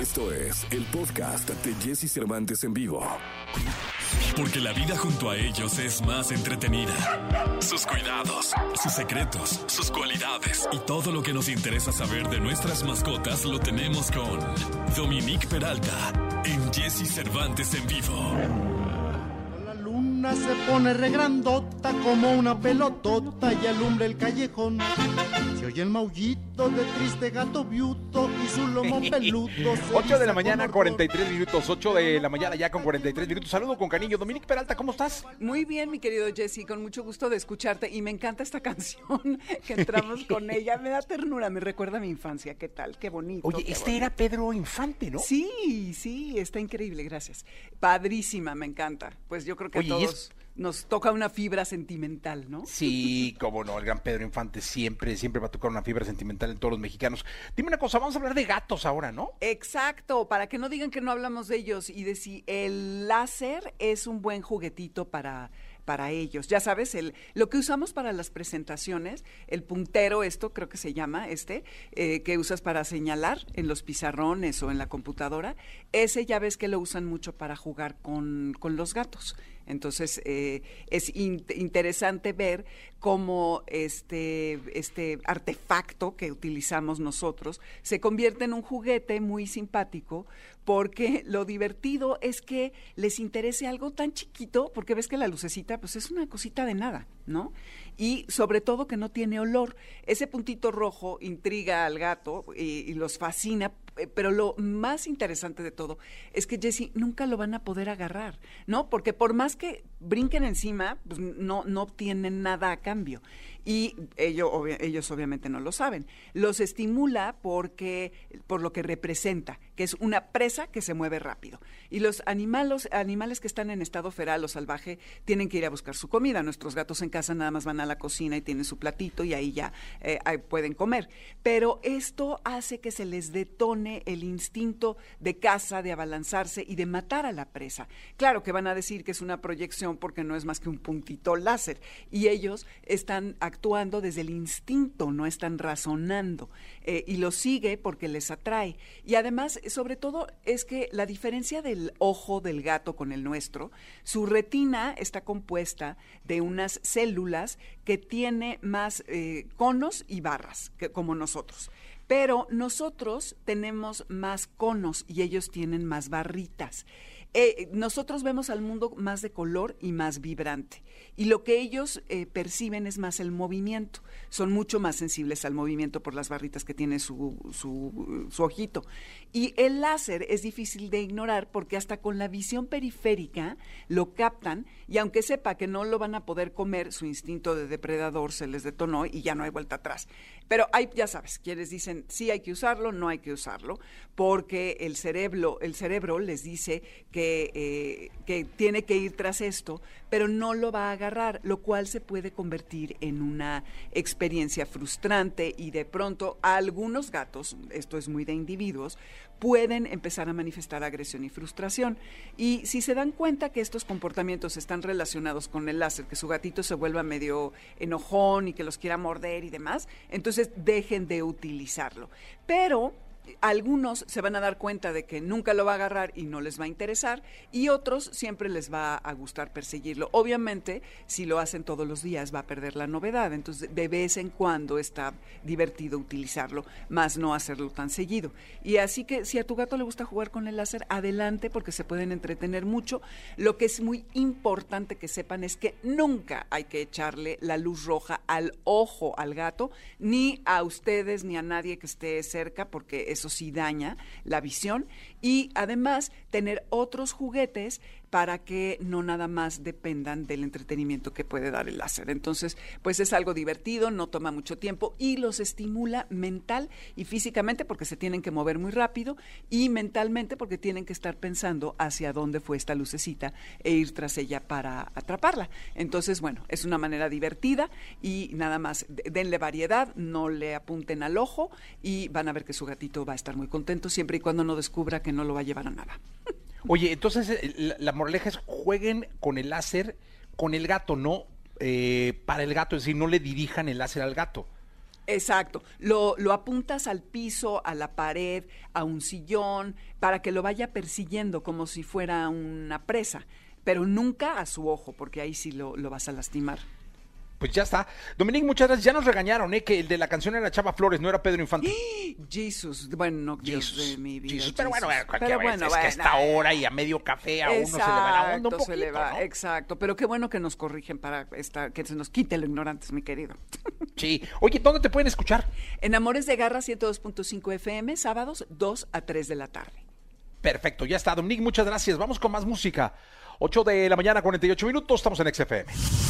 Esto es el podcast de Jesse Cervantes en vivo. Porque la vida junto a ellos es más entretenida. Sus cuidados, sus secretos, sus cualidades y todo lo que nos interesa saber de nuestras mascotas lo tenemos con Dominique Peralta en Jesse Cervantes en vivo. La luna se pone regrandota como una pelotota y alumbra el callejón. Se oye el maullito de triste gato viuto y su lomo peludo. se 8 de la mañana, con 43 minutos. 8 de la mañana ya con 43 minutos. Saludo con cariño. Dominique Peralta, ¿cómo estás? Muy bien, mi querido Jesse, con mucho gusto de escucharte y me encanta esta canción que entramos con ella. Me da ternura, me recuerda a mi infancia. ¿Qué tal? Qué bonito. Oye, qué este bonito. era Pedro Infante, ¿no? Sí, sí, está increíble, gracias. Padrísima, me encanta. Pues yo creo que Oye, a y todos es- nos toca una fibra sentimental, ¿no? Sí, cómo no, el gran Pedro Infante siempre, siempre va a tocar una fibra sentimental en todos los mexicanos. Dime una cosa, vamos a hablar de gatos ahora, ¿no? Exacto, para que no digan que no hablamos de ellos y de si el láser es un buen juguetito para, para ellos. Ya sabes, el, lo que usamos para las presentaciones, el puntero, esto creo que se llama, este, eh, que usas para señalar en los pizarrones o en la computadora, ese ya ves que lo usan mucho para jugar con, con los gatos. Entonces, eh, es in- interesante ver cómo este, este artefacto que utilizamos nosotros se convierte en un juguete muy simpático porque lo divertido es que les interese algo tan chiquito, porque ves que la lucecita pues es una cosita de nada, ¿no? Y sobre todo que no tiene olor. Ese puntito rojo intriga al gato y, y los fascina, pero lo más interesante de todo es que Jesse nunca lo van a poder agarrar, ¿no? Porque por más que brinquen encima, pues no, no obtienen nada a cambio. Y ello- ellos obviamente no lo saben. Los estimula porque, por lo que representa, que es una presa que se mueve rápido. Y los animales, animales que están en estado feral o salvaje tienen que ir a buscar su comida. Nuestros gatos en casa nada más van a la cocina y tienen su platito y ahí ya eh, pueden comer. Pero esto hace que se les detone el instinto de caza, de abalanzarse y de matar a la presa. Claro que van a decir que es una proyección porque no es más que un puntito láser. Y ellos están actuando desde el instinto, no están razonando. Eh, y lo sigue porque les atrae. Y además, sobre todo, es que la diferencia del ojo del gato con el nuestro, su retina está compuesta de unas células que tiene más eh, conos y barras, que, como nosotros. Pero nosotros tenemos más conos y ellos tienen más barritas. Eh, nosotros vemos al mundo más de color y más vibrante. Y lo que ellos eh, perciben es más el movimiento. Son mucho más sensibles al movimiento por las barritas que tiene su, su, ojito. Y el láser es difícil de ignorar porque hasta con la visión periférica lo captan y aunque sepa que no lo van a poder comer, su instinto de depredador se les detonó y ya no hay vuelta atrás. Pero hay, ya sabes, quienes dicen sí hay que usarlo, no hay que usarlo, porque el cerebro, el cerebro les dice que, eh, que tiene que ir tras esto, pero no lo va a agarrar, lo cual se puede convertir en una experiencia frustrante y de pronto algunos gatos, esto es muy de individuos, pueden empezar a manifestar agresión y frustración. Y si se dan cuenta que estos comportamientos están relacionados con el láser, que su gatito se vuelva medio enojón y que los quiera morder y demás, entonces dejen de utilizarlo. Pero algunos se van a dar cuenta de que nunca lo va a agarrar y no les va a interesar y otros siempre les va a gustar perseguirlo. Obviamente, si lo hacen todos los días va a perder la novedad, entonces de vez en cuando está divertido utilizarlo, más no hacerlo tan seguido. Y así que si a tu gato le gusta jugar con el láser, adelante porque se pueden entretener mucho. Lo que es muy importante que sepan es que nunca hay que echarle la luz roja al ojo al gato, ni a ustedes ni a nadie que esté cerca porque eso sí daña la visión y además tener otros juguetes para que no nada más dependan del entretenimiento que puede dar el láser. Entonces, pues es algo divertido, no toma mucho tiempo y los estimula mental y físicamente porque se tienen que mover muy rápido y mentalmente porque tienen que estar pensando hacia dónde fue esta lucecita e ir tras ella para atraparla. Entonces, bueno, es una manera divertida y nada más de- denle variedad, no le apunten al ojo y van a ver que su gatito va a estar muy contento siempre y cuando no descubra que no lo va a llevar a nada. Oye, entonces eh, la, la moraleja es jueguen con el láser, con el gato, no eh, para el gato, es decir, no le dirijan el láser al gato. Exacto. Lo, lo apuntas al piso, a la pared, a un sillón, para que lo vaya persiguiendo como si fuera una presa, pero nunca a su ojo, porque ahí sí lo, lo vas a lastimar. Pues ya está. Dominique, muchas gracias. Ya nos regañaron, ¿eh? Que el de la canción era Chava Flores, no era Pedro Infante. Jesus, bueno, no, Dios Jesus, de mi vida. Jesus, pero bueno, cualquier bueno, es que a bueno, esta hora y a medio café a uno se le va la onda un Exacto, se le va, ¿no? Exacto, pero qué bueno que nos corrigen para esta, que se nos quite lo ignorantes, mi querido. Sí. Oye, ¿dónde te pueden escuchar? En Amores de Garra 102.5 FM, sábados 2 a 3 de la tarde. Perfecto, ya está. Dominique, muchas gracias. Vamos con más música. 8 de la mañana, 48 minutos. Estamos en XFM.